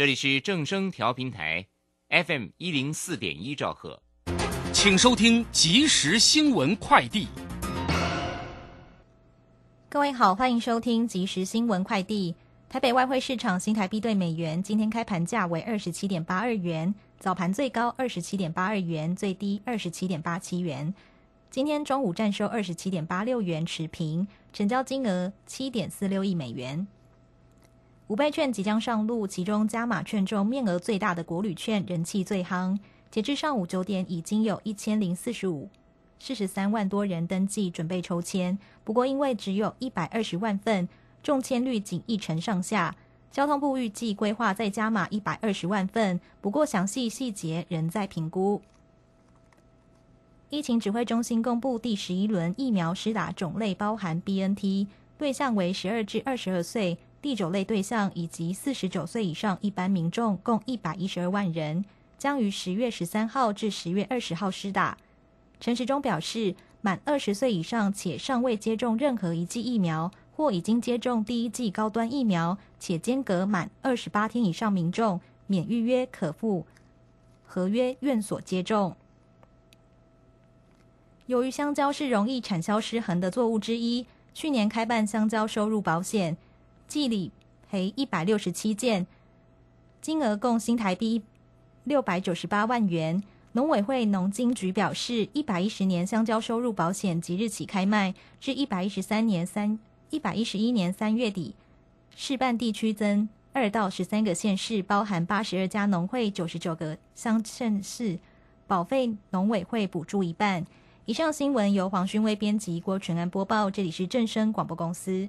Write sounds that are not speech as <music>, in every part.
这里是正声调频台，FM 一零四点一兆赫，请收听即时新闻快递。各位好，欢迎收听即时新闻快递。台北外汇市场新台币对美元今天开盘价为二十七点八二元，早盘最高二十七点八二元，最低二十七点八七元。今天中午站收二十七点八六元，持平，成交金额七点四六亿美元。五倍券即将上路，其中加码券中面额最大的国旅券人气最夯。截至上午九点，已经有一千零四十五、四十三万多人登记准备抽签。不过，因为只有一百二十万份，中签率仅一成上下。交通部预计规划再加码一百二十万份，不过详细细节仍在评估。疫情指挥中心公布第十一轮疫苗施打种类，包含 BNT，对象为十二至二十二岁。第九类对象以及四十九岁以上一般民众共一百一十二万人，将于十月十三号至十月二十号施打。陈时中表示，满二十岁以上且尚未接种任何一剂疫苗，或已经接种第一剂高端疫苗且间隔满二十八天以上民众，免预约可赴合约院所接种。由于香蕉是容易产销失衡的作物之一，去年开办香蕉收入保险。计理赔一百六十七件，金额共新台币六百九十八万元。农委会农经局表示，一百一十年香蕉收入保险即日起开卖，至一百一十三年三一百一十一年三月底，示办地区增二到十三个县市，包含八十二家农会、九十九个乡镇市，保费农委会补助一半。以上新闻由黄勋威编辑，郭纯安播报。这里是正声广播公司。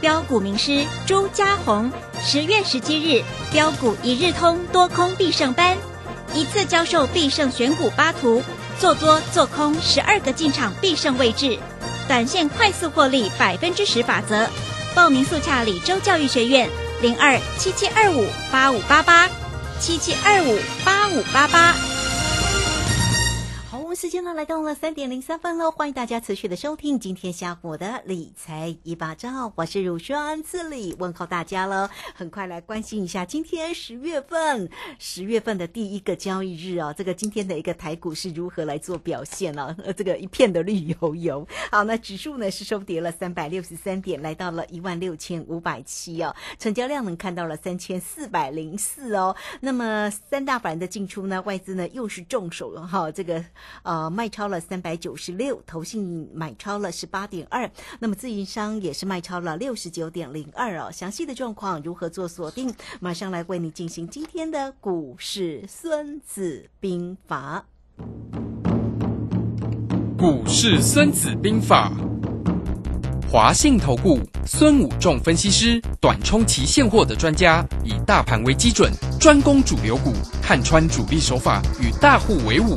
标股名师朱家红，十月十七日标股一日通多空必胜班，一次教授必胜选股八图，做多做空十二个进场必胜位置，短线快速获利百分之十法则。报名速洽李州教育学院零二七七二五八五八八七七二五八五八八。时间呢来到了三点零三分喽，欢迎大家持续的收听今天下午的理财一把照，我是乳霜这里问候大家喽。很快来关心一下今天十月份十月份的第一个交易日哦，这个今天的一个台股是如何来做表现呢？呃，<laughs> 这个一片的绿油油。好，那指数呢是收跌了三百六十三点，来到了一万六千五百七哦，成交量能看到了三千四百零四哦。那么三大板的进出呢，外资呢又是重手了哈，这个。呃，卖超了三百九十六，投信买超了十八点二，那么自营商也是卖超了六十九点零二哦。详细的状况如何做锁定？马上来为你进行今天的股市孙子兵法。股市孙子兵法，华信投顾孙武仲分析师，短冲期现货的专家，以大盘为基准，专攻主流股，看穿主力手法，与大户为伍。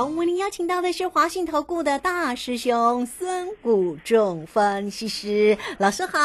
好，为您邀邀请到的是华信投顾的大师兄孙谷仲分析师老师好。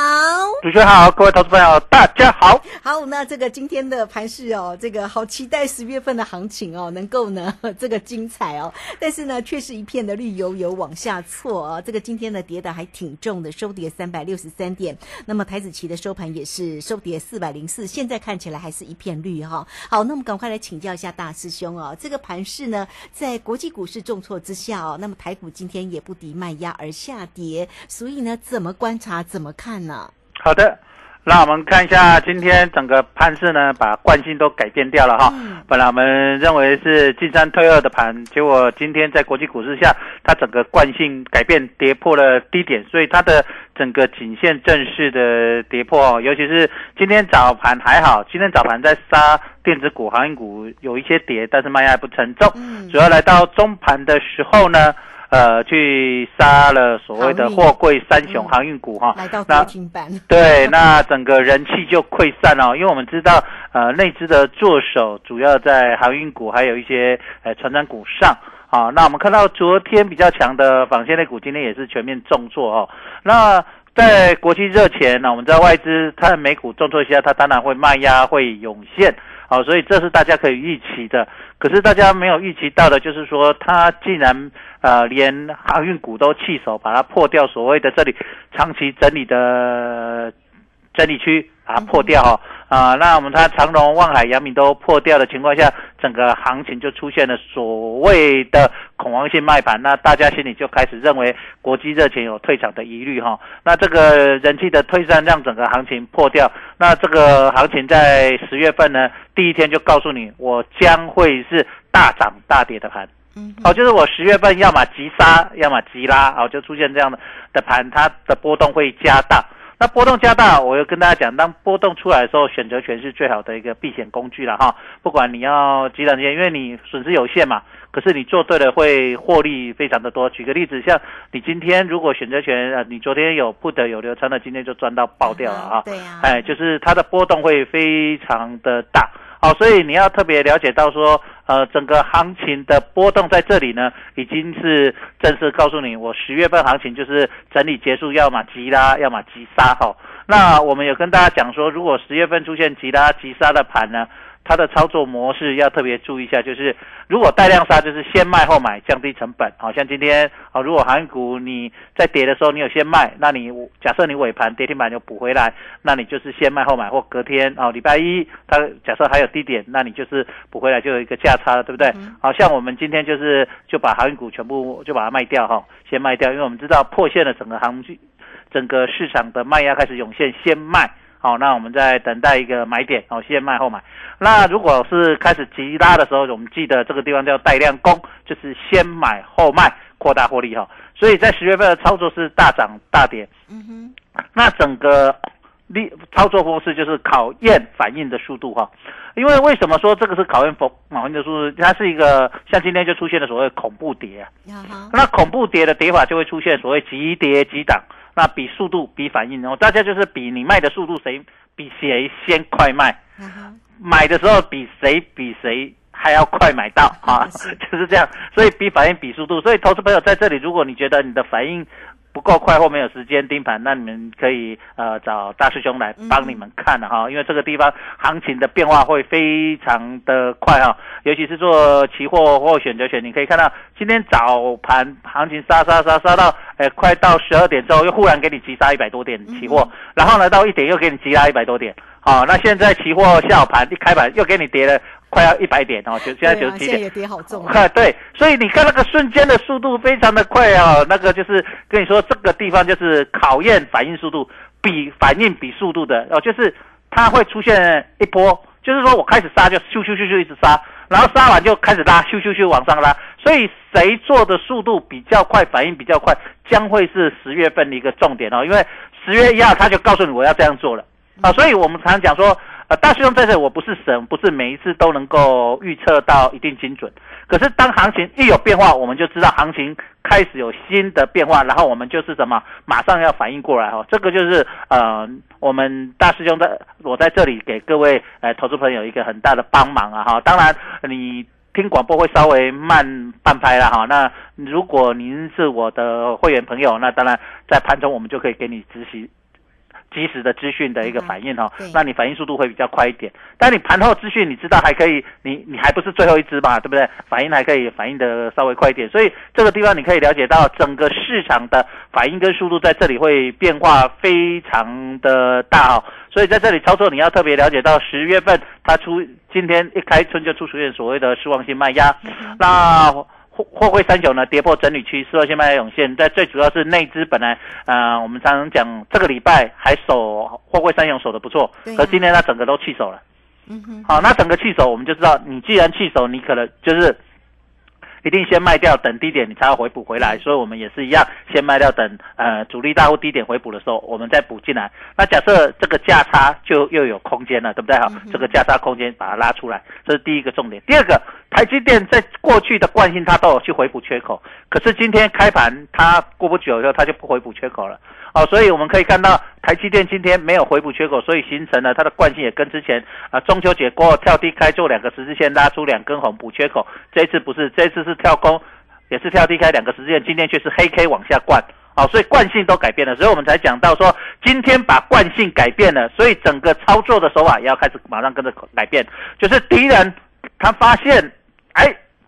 主持人好，各位投资朋友大家好。好，那这个今天的盘市哦，这个好期待十月份的行情哦，能够呢 <laughs> 这个精彩哦。但是呢，却是一片的绿油油往下挫哦。这个今天的跌的还挺重的，收跌三百六十三点。那么台子期的收盘也是收跌四百零四，现在看起来还是一片绿哈、好，那我们赶快来请教一下大师兄哦。这个盘市呢，在国际股市重挫之下哦，那么台股今天也不敌卖压而下跌，所以呢，怎么观察，怎么看呢？好的，那我们看一下今天整个盘势呢，把惯性都改变掉了哈。嗯本来我们认为是进三退二的盘，结果今天在国际股市下，它整个惯性改变，跌破了低点，所以它的整个颈线正式的跌破哦。尤其是今天早盘还好，今天早盘在杀电子股、航运股有一些跌，但是卖压不沉重。嗯主要来到中盘的时候呢，呃，去杀了所谓的货柜三雄嗯航运股哈。来到那跌停板，<laughs> 对，那整个人气就溃散了，因为我们知道，呃，内资的做手主要在航运股，还有一些呃船长股上。啊，那我们看到昨天比较强的纺线类股，今天也是全面重挫哦。那在国际热前呢，我们知道外资它的美股重挫下，它当然会卖压会涌现，好、所以这是大家可以预期的。可是大家没有预期到的，就是说它竟然呃连航运股都弃守，把它破掉所谓的这里长期整理的整理区，把它破掉哦。啊、那我们它长荣、望海、阳明都破掉的情况下，整个行情就出现了所谓的恐慌性卖盘，那大家心里就开始认为国际热钱有退场的疑虑哈、那这个人气的退散让整个行情破掉，那这个行情在十月份呢，第一天就告诉你，我将会是大涨大跌的盘。嗯哦，就是我十月份要么急杀，要么急拉，哦，就出现这样的的盘，它的波动会加大。那波动加大，我又跟大家讲，当波动出来的时候，选择权是最好的一个避险工具了哈。不管你要几两钱，因为你损失有限嘛，可是你做对了会获利非常的多。举个例子，像你今天如果选择权呃，你昨天有 put 有流仓的，今天就赚到爆掉了啊。对呀、哎，就是它的波动会非常的大，好、所以你要特别了解到说，呃，整个行情的波动在这里呢，已经是正式告诉你，我十月份行情就是整理结束，要么急拉，要么急杀，哈、那我们有跟大家讲说，如果十月份出现急拉急杀的盘呢，它的操作模式要特别注意一下，就是如果带量杀，就是先卖后买，降低成本。好像今天啊，如果航运股你在跌的时候你有先卖，那你假设你尾盘跌停板就补回来，那你就是先卖后买，或隔天哦礼拜一它假设还有低点，那你就是补回来就有一个价差了，对不对？好像我们今天就是就把航运股全部就把它卖掉哈，先卖掉，因为我们知道破线了整个行情，整个市场的卖压开始涌现，先卖。好，那我们再等待一个买点，哦，先卖后买。那如果是开始急拉的时候，我们记得这个地方叫带量攻，就是先买后卖，扩大获利哈。所以在十月份的操作是大涨大跌，嗯哼，那整个力操作方式就是考验反应的速度哈。因为为什么说这个是考验反反应的速度？它是一个像今天就出现了所谓恐怖跌啊。那恐怖跌的跌法就会出现所谓急跌急涨，那比速度比反应，然后大家就是比你卖的速度谁比谁先快卖，买的时候比谁比谁还要快买到啊，<laughs> 就是这样，所以比反应比速度，所以投资朋友在这里，如果你觉得你的反应不够快或没有时间盯盘，那你们可以呃找大师兄来帮你们看了哈，因为这个地方行情的变化会非常的快哈，尤其是做期货或选择权，你可以看到今天早盘行情杀杀杀杀到呃快到十二点之后，又忽然给你急杀一百多点期货，然后呢到一点又给你急拉一百多点，好、那现在期货下午盘一开盘又给你跌了快要一百点哦，就现在九十七点。对啊也跌好重啊，啊，<laughs> 对，所以你看那个瞬间的速度非常的快啊，那个就是跟你说这个地方就是考验反应速度，比反应比速度的哦，就是它会出现一波，就是说我开始杀就咻咻咻咻一直杀，然后杀完就开始拉，咻咻咻往上拉，所以谁做的速度比较快，反应比较快，将会是十月份的一个重点哦，因为十月一号他就告诉你我要这样做了啊，所以我们常常讲说。呃，大师兄在这，我不是神，不是每一次都能够预测到一定精准。可是当行情一有变化，我们就知道行情开始有新的变化，然后我们就是什么，马上要反应过来哈、哦。这个就是呃，我们大师兄在我在这里给各位呃投资朋友一个很大的帮忙啊哈。当然你听广播会稍微慢半拍了哈。那如果您是我的会员朋友，那当然在盘中我们就可以给你执行。及时的资讯的一个反应哈对，那你反应速度会比较快一点。但你盘后资讯你知道还可以，你你还不是最后一只嘛，对不对？反应还可以反应的稍微快一点，所以这个地方你可以了解到整个市场的反应跟速度在这里会变化非常的大哦。所以在这里操作你要特别了解到十月份它出今天一开春就出出现所谓的失望性卖压，那。货货柜三雄呢跌破整理区，失望性卖压涌现。但最主要是内资本来，呃，我们常常讲这个礼拜还守货柜三雄守的不错，可今天它整个都弃守了。嗯哼，好，那整个弃守，我们就知道，你既然弃守，你可能就是一定先卖掉，等低点你才要回补回来。所以我们也是一样，先卖掉，等呃主力大户低点回补的时候，我们再补进来。那假设这个价差就又有空间了，对不对？好，这个价差空间把它拉出来，这是第一个重点。第二个，台积电在过去的惯性它都有去回补缺口，可是今天开盘它过不久以后它就不回补缺口了。哦，所以我们可以看到台积电今天没有回补缺口，所以形成了它的惯性也跟之前啊中秋节过后跳低开做两个十字线拉出两根红补缺口，这一次不是，这一次是跳空，也是跳低开两个十字线，今天却是黑 K 往下灌。哦，所以惯性都改变了，所以我们才讲到说，今天把惯性改变了，所以整个操作的手法也要开始马上跟着改变，就是敌人他发现，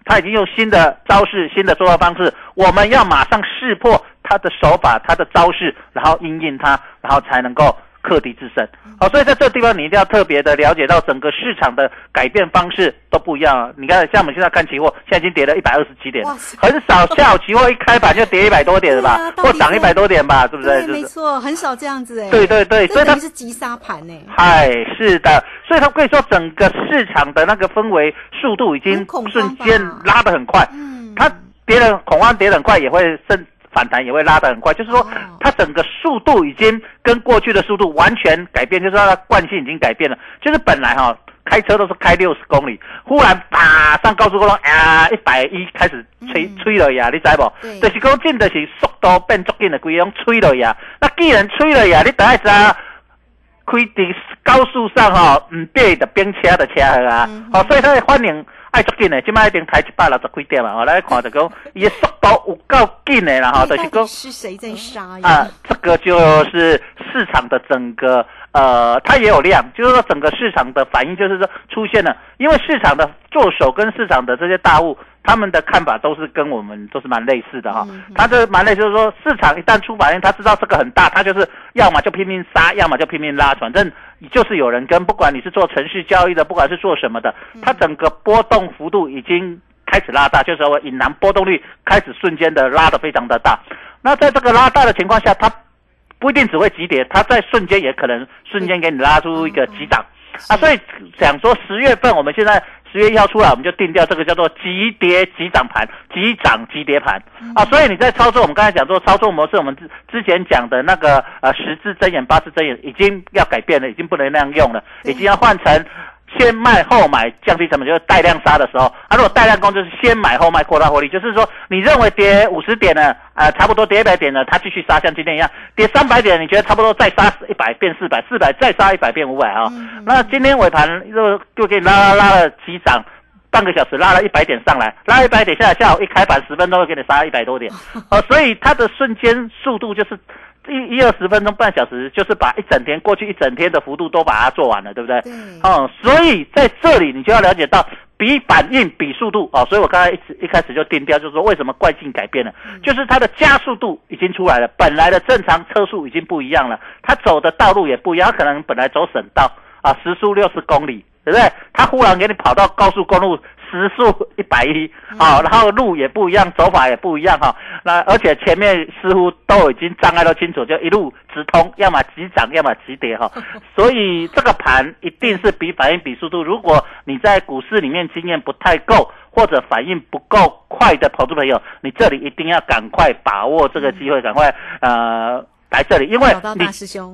他已经用新的招式、新的说话方式，我们要马上识破他的手法、他的招式，然后应应他，然后才能够克敌制胜。好，所以在这个地方你一定要特别的了解到整个市场的改变方式都不一样啊。你看，像我们现在看期货，现在已经跌了一百二十七点，很少下午期货一开盘就跌一百多点了吧或涨一百多点吧，对不对？没错，很少这样子哎。对对对所以它等于是急杀盘呢。嗨，是的，所以他可以说整个市场的那个氛围速度已经瞬间拉得很快，嗯，它跌得恐慌跌得很快，也会甚反弹也会拉得很快，就是说哦它整个速度已经跟过去的速度完全改变，就是说它的惯性已经改变了，就是本来哈、开车都是开六十公里，忽然啪上高速公路啊一百一开始吹嗯吹了呀，你知不？对就是讲进的是速度变足紧的，规种吹了呀。那既然吹了呀，你等下知道。开伫高速上吼，唔对的变车的车啊嗯，哦，所以它的反应爱足紧的，即摆一定开一百六十几点嘛，哦，来看就讲，伊的速度有够紧的啦，吼，就是讲是谁在杀呀？啊，这个就是市场的整个呃，它也有量，就是说整个市场的反应就是说出现了，因为市场的做手跟市场的这些大户，他们的看法都是跟我们都是蛮类似的哈、嗯嗯。他这蛮类似，就是说市场一旦出反应，他知道这个很大，他就是要么就拼命杀，要么就拼命拉，反正就是有人跟，不管你是做程序交易的，不管是做什么的，它整个波动幅度已经开始拉大，就是说隐含波动率开始瞬间的拉的非常的大。那在这个拉大的情况下，它不一定只会急跌，它在瞬间也可能瞬间给你拉出一个急涨。啊。所以想说十月份，我们现在十月一号出来，我们就定掉这个叫做急跌急涨盘、急涨急跌盘啊。所以你在操作，我们刚才讲说操作模式，我们之之前讲的那个呃十字睁眼、八字睁眼已经要改变了，已经不能那样用了，已经要换成。先卖后买，降低成本，就是带量杀的时候。啊，如果带量攻就是先买后卖，扩大获利。就是说，你认为跌五十点呢，呃，差不多跌一百点呢，它继续杀，像今天一样，跌三百点，你觉得差不多再杀一百变四百，四百再杀一百变五百啊。那今天尾盘又又给你拉拉拉了几涨。半个小时拉了一百点上来，拉一百点下来，下午一开盘十分钟给你杀一百多点，哦，所以它的瞬间速度就是一一二十分钟半小时，就是把一整天过去一整天的幅度都把它做完了，对不对？对哦，所以在这里你就要了解到比反应比速度哦，所以我刚才一直一开始就定调，就是说为什么惯性改变了，就是它的加速度已经出来了，本来的正常车速已经不一样了，它走的道路也不一样，它可能本来走省道啊，时速六十公里，对不对？它忽然给你跑到高速公路。时速一百一，好，然后路也不一样，走法也不一样哈。那而且前面似乎都已经障碍都清楚，就一路直通，要么急涨，要么急跌哈。<laughs> 所以这个盘一定是比反应比速度。如果你在股市里面经验不太够，或者反应不够快的投资朋友，你这里一定要赶快把握这个机会，赶快呃来这里，因为你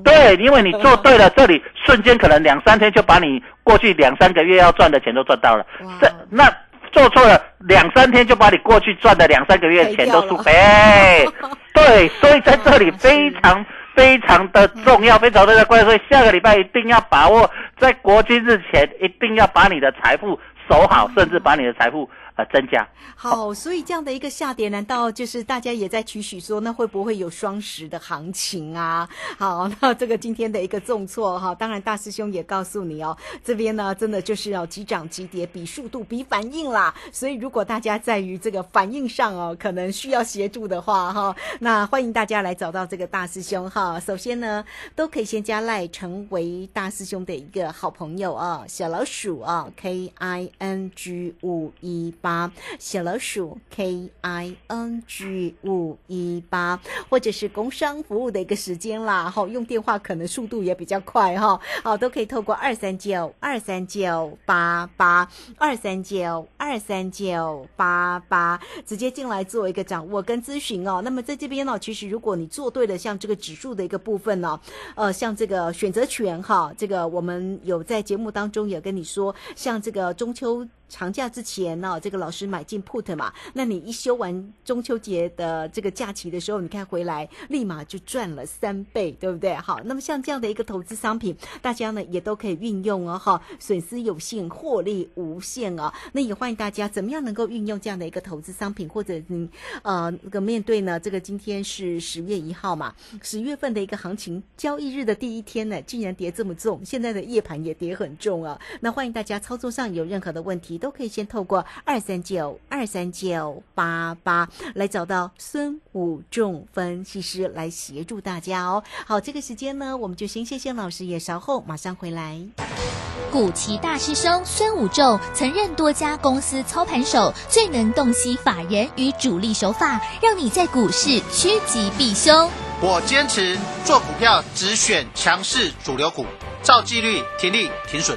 对，因为你做对了，这里 <laughs> 瞬间可能两三天就把你过去两三个月要赚的钱都赚到了哇。这那做错了，两三天就把你过去赚的两三个月钱都输赔 <laughs> 对，所以在这里非常非常的重要，非常的关键。所以下个礼拜一定要把握，在国庆日前一定要把你的财富守好，甚至把你的财富呃增加。好，所以这样的一个下跌，难道就是大家也在期许说，那会不会有双十的行情啊？好，<laughs> 那这个今天的一个重挫哈，当然大师兄也告诉你哦，这边呢真的就是要急涨急跌，比速度比反应啦。所以如果大家在于这个反应上哦，可能需要协助的话哈，那欢迎大家来找到这个大师兄哈。首先呢，都可以先加赖成为大师兄的一个好朋友啊，小老鼠啊，K I N G 五一八小。老鼠 K I N G 五一八，或者是工商服务的一个时间啦，哈，用电话可能速度也比较快哈，好，都可以透过二三九二三九八八二三九二三九八八直接进来做一个掌握跟咨询哦。那么在这边呢，其实如果你做对了，像这个指数的一个部分呢，呃，像这个选择权哈，这个我们有在节目当中也跟你说，像这个中秋。长假之前呢，这个老师买进 put 嘛，那你一休完中秋节的这个假期的时候，你看回来立马就赚了三倍，对不对？好，那么像这样的一个投资商品，大家呢也都可以运用哦，哈，损失有限，获利无限哦。那也欢迎大家怎么样能够运用这样的一个投资商品，或者你呃那个面对呢，这个今天是十月一号嘛，十月份的一个行情交易日的第一天呢，竟然跌这么重，现在的夜盘也跌很重啊。那欢迎大家操作上有任何的问题。都可以先透过二三九二三九八八来找到孙武仲分析师来协助大家哦。好，这个时间呢，我们就先谢谢老师，也稍后马上回来。古奇大师兄孙武仲曾任多家公司操盘手，最能洞悉法人与主力手法，让你在股市趋吉避凶。我坚持做股票只选强势主流股，照纪律停利停损。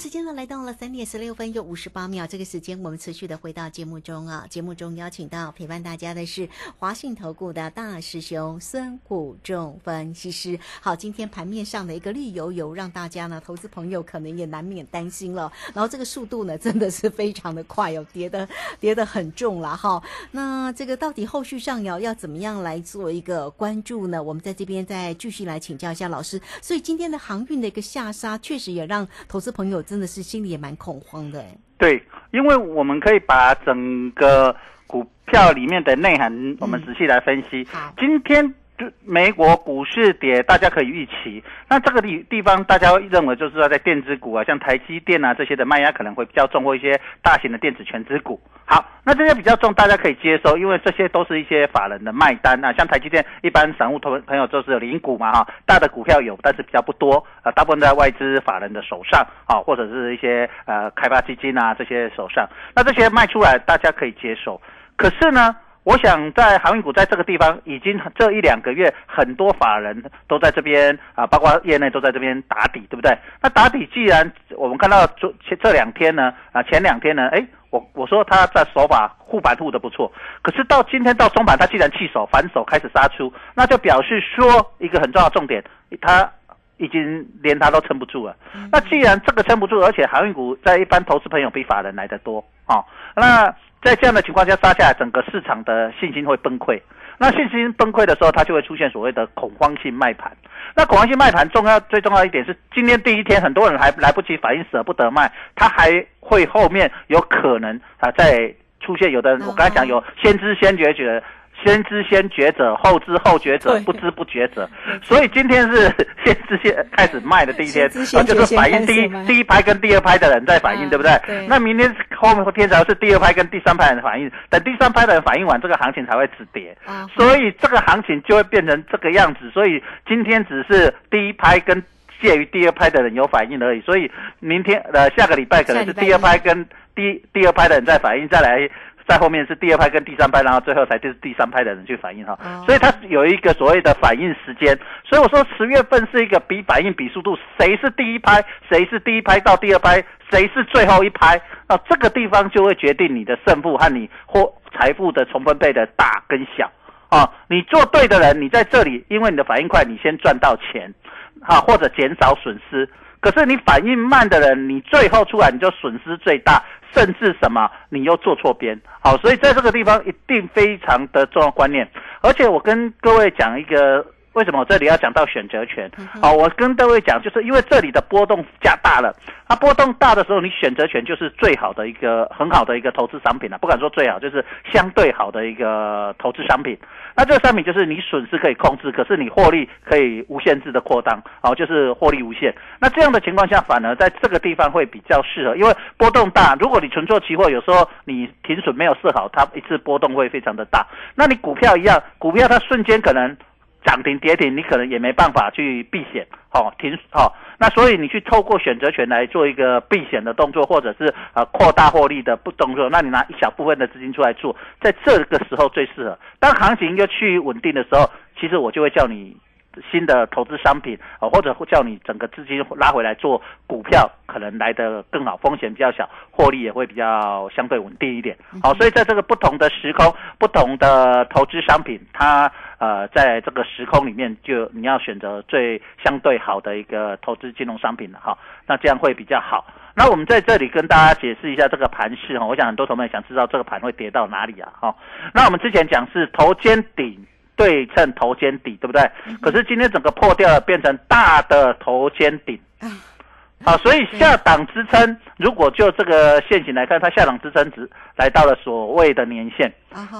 时间呢来到了三点十六分又五十八秒，这个时间我们持续的回到节目中啊。节目中邀请到陪伴大家的是华信投顾的大师兄孙虎仲分析师。好，今天盘面上的一个绿油油，让大家呢投资朋友可能也难免担心了。然后这个速度呢真的是非常的快哦，跌的 <laughs> 跌的很重了哈。那这个到底后续上摇要怎么样来做一个关注呢？我们在这边再继续来请教一下老师。所以今天的航运的一个下杀，确实也让投资朋友。真的是心里也蛮恐慌的哎。对，因为我们可以把整个股票里面的内涵，我们仔细来分析。好，今天。美国股市跌，大家可以预期。那这个地地方，大家认为就是说，在电子股啊，像台积电啊这些的卖压可能会比较重，或一些大型的电子全资股。好，那这些比较重，大家可以接受，因为这些都是一些法人的卖单啊。像台积电，一般散户朋朋友就是零股嘛哈，大的股票有，但是比较不多啊，大部分在外资法人的手上啊，或者是一些呃开发基金啊这些手上。那这些卖出来，大家可以接受。可是呢？我想在航运股在这个地方已经这一两个月，很多法人都在这边啊，包括业内都在这边打底，对不对？那打底既然我们看到这这两天呢，啊前两天呢，哎，我我说他在手法护盘护的不错，可是到今天到中盘，他既然弃手反手开始杀出，那就表示说一个很重要的重点，他已经连他都撑不住了。那既然这个撑不住，而且航运股在一般投资朋友比法人来的多啊，那。在这样的情况下杀下来，整个市场的信心会崩溃。那信心崩溃的时候，它就会出现所谓的恐慌性卖盘。那恐慌性卖盘重要最重要一点是，今天第一天很多人还来不及反应，舍不得卖，它还会后面有可能啊再出现。有的人我刚才讲有先知先觉觉。先知先觉者，后知后觉者，不知不觉者。所以今天是 <laughs> 先知先开始卖的第一天，啊，就是反应第一第一拍跟第二拍的人在反应，对不对？那明天后面天才是第二拍跟第三拍人反应，等第三拍的人反应完，这个行情才会止跌。所以这个行情就会变成这个样子。所以今天只是第一拍跟介于第二拍的人有反应而已。所以明天呃下个礼拜可能是第二拍跟第第二拍的人在反应，再来。在后面是第二拍跟第三拍，然后最后才就是第三拍的人去反应哈，所以它有一个所谓的反应时间。所以我说十月份是一个比反应比速度，谁是第一拍，谁是第一拍到第二拍，谁是最后一拍，那这个地方就会决定你的胜负和你或财富的重分配的大跟小啊。你做对的人，你在这里，因为你的反应快，你先赚到钱。啊，或者减少损失。可是你反应慢的人，你最后出来你就损失最大，甚至什么你又做错边。好，所以在这个地方一定非常的重要观念。而且我跟各位讲一个。为什么我这里要讲到选择权？好，我跟各位讲，就是因为这里的波动加大了，它波动大的时候，你选择权就是最好的一个很好的一个投资商品了。不敢说最好，就是相对好的一个投资商品。那这个商品就是你损失可以控制，可是你获利可以无限制的扩张，好，就是获利无限。那这样的情况下，反而在这个地方会比较适合，因为波动大。如果你纯做期货，有时候你停损没有设好，它一次波动会非常的大。那你股票一样，股票它瞬间可能。涨停跌停，你可能也没办法去避险，哦，停，哦，那所以你去透过选择权来做一个避险的动作，或者是呃扩大获利的不动作，那你拿一小部分的资金出来做，在这个时候最适合。当行情又趋于稳定的时候，其实我就会叫你。新的投资商品啊，或者叫你整个资金拉回来做股票，可能来的更好，风险比较小，获利也会比较相对稳定一点。好，所以在这个不同的时空、不同的投资商品，它呃，在这个时空里面，就你要选择最相对好的一个投资金融商品了哈。那这样会比较好。那我们在这里跟大家解释一下这个盘势哈，我想很多同学们想知道这个盘会跌到哪里啊？哈，那我们之前讲是头肩顶。对称头肩底，对不对？可是今天整个破掉了，变成大的头肩顶。好，所以下档支撑，如果就这个线型来看，它下档支撑值来到了所谓的年线。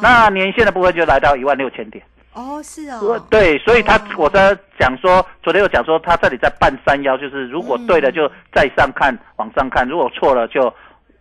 那年线的部分就来到一万六千点。哦，是哦。对，所以他我在讲说，昨天又讲说，它这里在半山腰，就是如果对了就再上看，往上看；如果错了就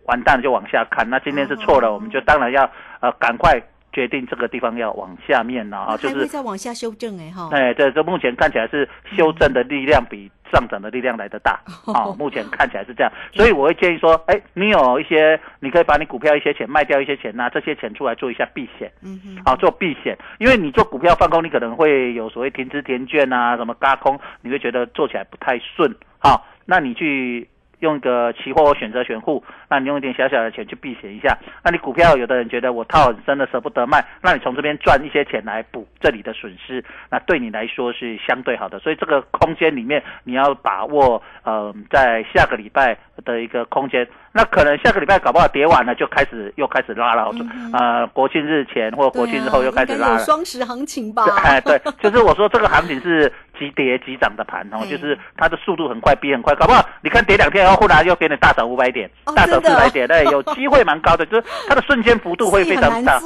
完蛋，就往下看。那今天是错了，我们就当然要呃赶快。决定这个地方要往下面了啊，就是再往下修正哎哈。哎，对，这目前看起来是修正的力量比上涨的力量来得大啊。目前看起来是这样，所以我会建议说，哎，你有一些，你可以把你股票一些钱卖掉一些钱，拿这些钱出来做一下避险，嗯嗯，好做避险，因为你做股票放空，你可能会有所谓停资填券啊，什么嘎空，你会觉得做起来不太顺，好，那你去。用一个期货选择权户，那你用一点小小的钱去避险一下。那你股票有的人觉得我套很深的舍不得卖，那你从这边赚一些钱来补这里的损失，那对你来说是相对好的。所以这个空间里面你要把握，呃，在下个礼拜的一个空间。那可能下个礼拜搞不好跌完了就开始又开始拉了，呃，国庆日前或国庆日后又开始拉了。双十行情吧？<laughs> 哎，对，<laughs> 就是我说这个行情是急跌急涨的盘哦，就是它的速度很快，逼很快，搞不好你看跌两天，然后忽然又给你大涨五百点，大涨四百点，对，有 <laughs> 机会蛮高的，就是它的瞬间幅度会非常大。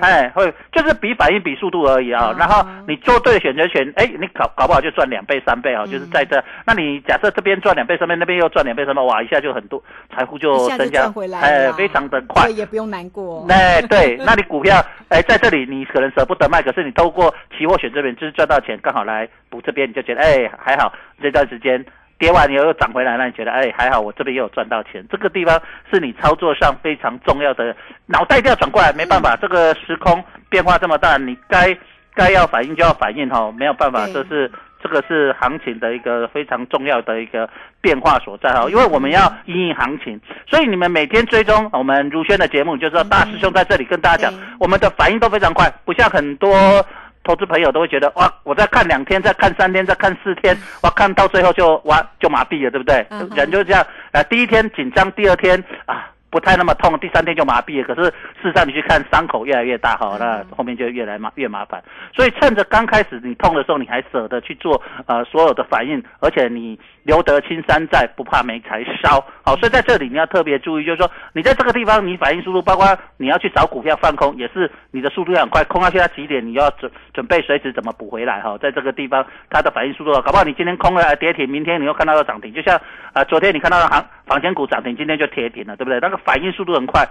哎，会就是比反应比速度而已啊。然后你做对选择权，哎，你搞搞不好就赚两倍三倍啊，就是在这。那你假设这边赚两倍三倍，那边又赚两倍三倍，哇，一下就很多财富就。就增加，哎，非常的快，也不用难过。哎，对，<laughs> 那你股票，哎，在这里你可能舍不得卖，可是你透过期货选这边就是赚到钱，刚好来补这边，你就觉得哎还好。这段时间跌完以后又涨回来，那你觉得哎还好，我这边又有赚到钱。这个地方是你操作上非常重要的，脑袋要转过来，没办法，这个时空变化这么大，你该该要反应就要反应哈，没有办法，这是。这个是行情的一个非常重要的一个变化所在哈，因为我们要因应行情，所以你们每天追踪我们如轩的节目，就知道大师兄在这里跟大家讲，我们的反应都非常快，不像很多投资朋友都会觉得哇，我再看两天，再看三天，再看四天，哇，看到最后就哇就麻痹了，对不对？人就是这样，呃，第一天紧张，第二天啊。不太那么痛，第三天就麻痹了。可是事实上，你去看伤口越来越大，哈，那后面就越来麻越麻烦。所以趁着刚开始你痛的时候，你还舍得去做呃所有的反应，而且你留得青山在，不怕没柴烧。好，所以在这里你要特别注意，就是说你在这个地方，你反应速度，包括你要去找股票放空，也是你的速度要很快，空下去它几点，你要准准备随时怎么补回来。哈，在这个地方，它的反应速度，搞不好你今天空了跌停，明天你又看到要涨停，就像呃昨天你看到的行房间股涨停，今天就跌停了，对不对？那个。反应速度很快，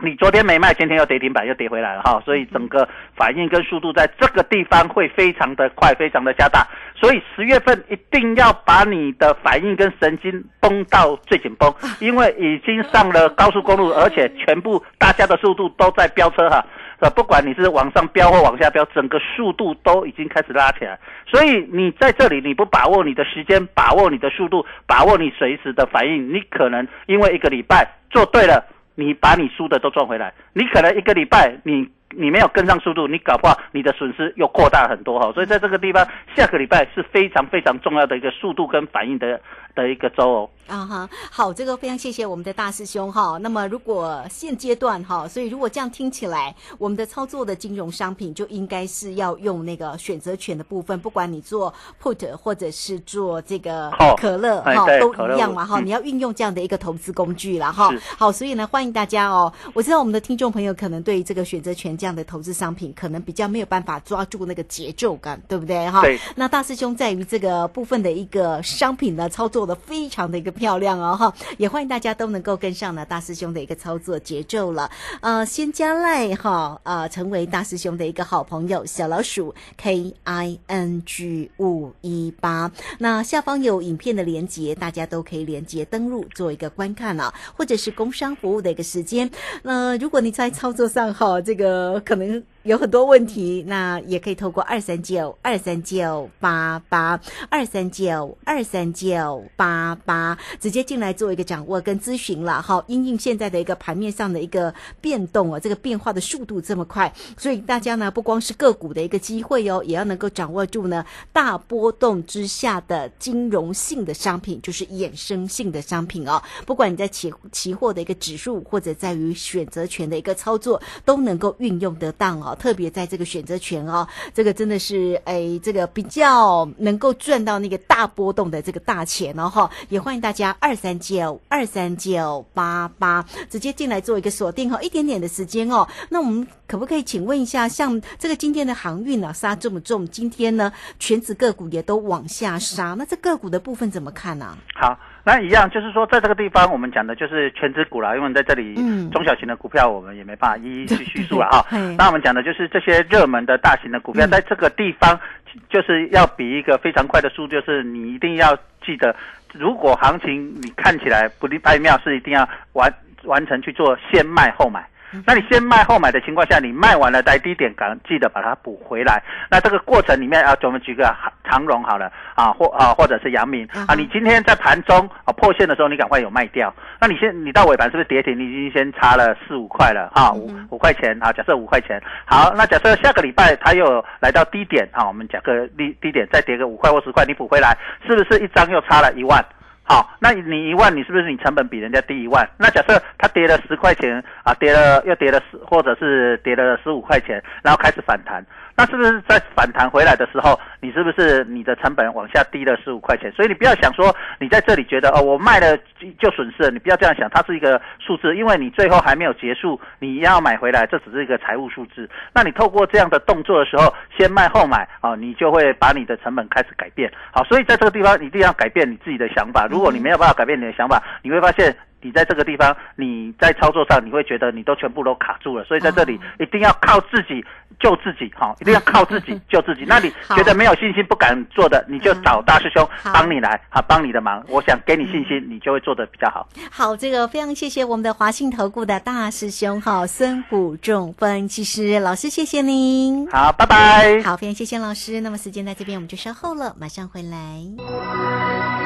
你昨天没卖，今天又跌停板，又跌回来了哈，所以整个反应跟速度在这个地方会非常的快，非常的加大。所以十月份一定要把你的反应跟神经绷到最紧绷，因为已经上了高速公路，而且全部大家的速度都在飙车哈。呃，不管你是往上飙或往下飙，整个速度都已经开始拉起来。所以你在这里，你不把握你的时间，把握你的速度，把握你随时的反应，你可能因为一个礼拜做对了，你把你输的都赚回来。你可能一个礼拜你你没有跟上速度，你搞不好你的损失又扩大很多哈。所以在这个地方，下个礼拜是非常非常重要的一个速度跟反应的的一个周哦。啊哈，好，这个非常谢谢我们的大师兄哈。那么如果现阶段哈，所以如果这样听起来，我们的操作的金融商品就应该是要用那个选择权的部分，不管你做 put 或者是做这个可乐哎哈，都一样嘛哈。嗯你要运用这样的一个投资工具了哈。好，所以呢，欢迎大家哦。我知道我们的听众朋友可能对于这个选择权这样的投资商品，可能比较没有办法抓住那个节奏感，对不对哈？对。那大师兄在于这个部分的一个商品的，操作的非常的一个漂亮哦哈，也欢迎大家都能够跟上呢大师兄的一个操作节奏了。呃，先加赖哈，呃，成为大师兄的一个好朋友，小老鼠 K I N G 五一八。那下方有影片的连接，大家都可以连接登录做一个观看啊，或者是工商服务的一个时间。那如果你在操作上哈，这个可能。有很多问题，那也可以透过二三九二三九八八二三九二三九八八直接进来做一个掌握跟咨询了哈。因应现在的一个盘面上的一个变动哦，这个变化的速度这么快，所以大家呢不光是个股的一个机会哦，也要能够掌握住呢大波动之下的金融性的商品，就是衍生性的商品哦。不管你在期期货的一个指数，或者在于选择权的一个操作，都能够运用得当哦。特别在这个选择权哦，这个真的是哎，这个比较能够赚到那个大波动的这个大钱哦哈。也欢迎大家二三九二三九八八直接进来做一个锁定哈，一点点的时间哦。那我们可不可以请问一下，像这个今天的航运啊杀这么重，今天呢全指个股也都往下杀，那这个股的部分怎么看呢、好，那一样就是说，在这个地方我们讲的就是全指股啦，因为在这里嗯中小型的股票我们也没办法一一 <laughs> 去叙述了哈嘿。那我们讲的就是这些热门的大型的股票，嗯在这个地方就是要比一个非常快的速度，就是你一定要记得，如果行情你看起来不利拍妙，是一定要完完成去做先卖后买。那你先卖后买的情况下，你卖完了在低点赶记得把它补回来。那这个过程里面啊，我们举个长长荣好了啊，或啊或者是阳明啊，你今天在盘中啊破线的时候，你赶快有卖掉。那你先你到尾盘是不是跌停？你已经先差了四五块了啊，五五块钱啊，假设五块钱。好，那假设下个礼拜它又来到低点啊，我们讲个低低点再跌个五块或十块，你补回来，是不是一张又差了一万？好，那你一万，你是不是你成本比人家低一万？那假设它跌了十块钱啊，跌了又跌了十，或者是跌了十五块钱，然后开始反弹，那是不是在反弹回来的时候，你是不是你的成本往下低了十五块钱？所以你不要想说你在这里觉得哦，我卖了就损失了，你不要这样想，它是一个数字，因为你最后还没有结束，你要买回来，这只是一个财务数字。那你透过这样的动作的时候，先卖后买啊，你就会把你的成本开始改变。好，所以在这个地方一定要改变你自己的想法。如果你没有办法改变你的想法，你会发现你在这个地方你在操作上你会觉得你都全部都卡住了。所以在这里一定要靠自己救自己，哈，一定要靠自己 <laughs> 救自己。那你觉得没有信心不敢做的，你就找大师兄好帮你来，哈，帮你的忙。我想给你信心，你就会做的比较好。好，这个非常谢谢我们的华信投顾的大师兄哈孙虎仲分析师老师，谢谢您。好，拜拜。好，非常谢谢老师。那么时间在这边，我们就稍后了，马上回来。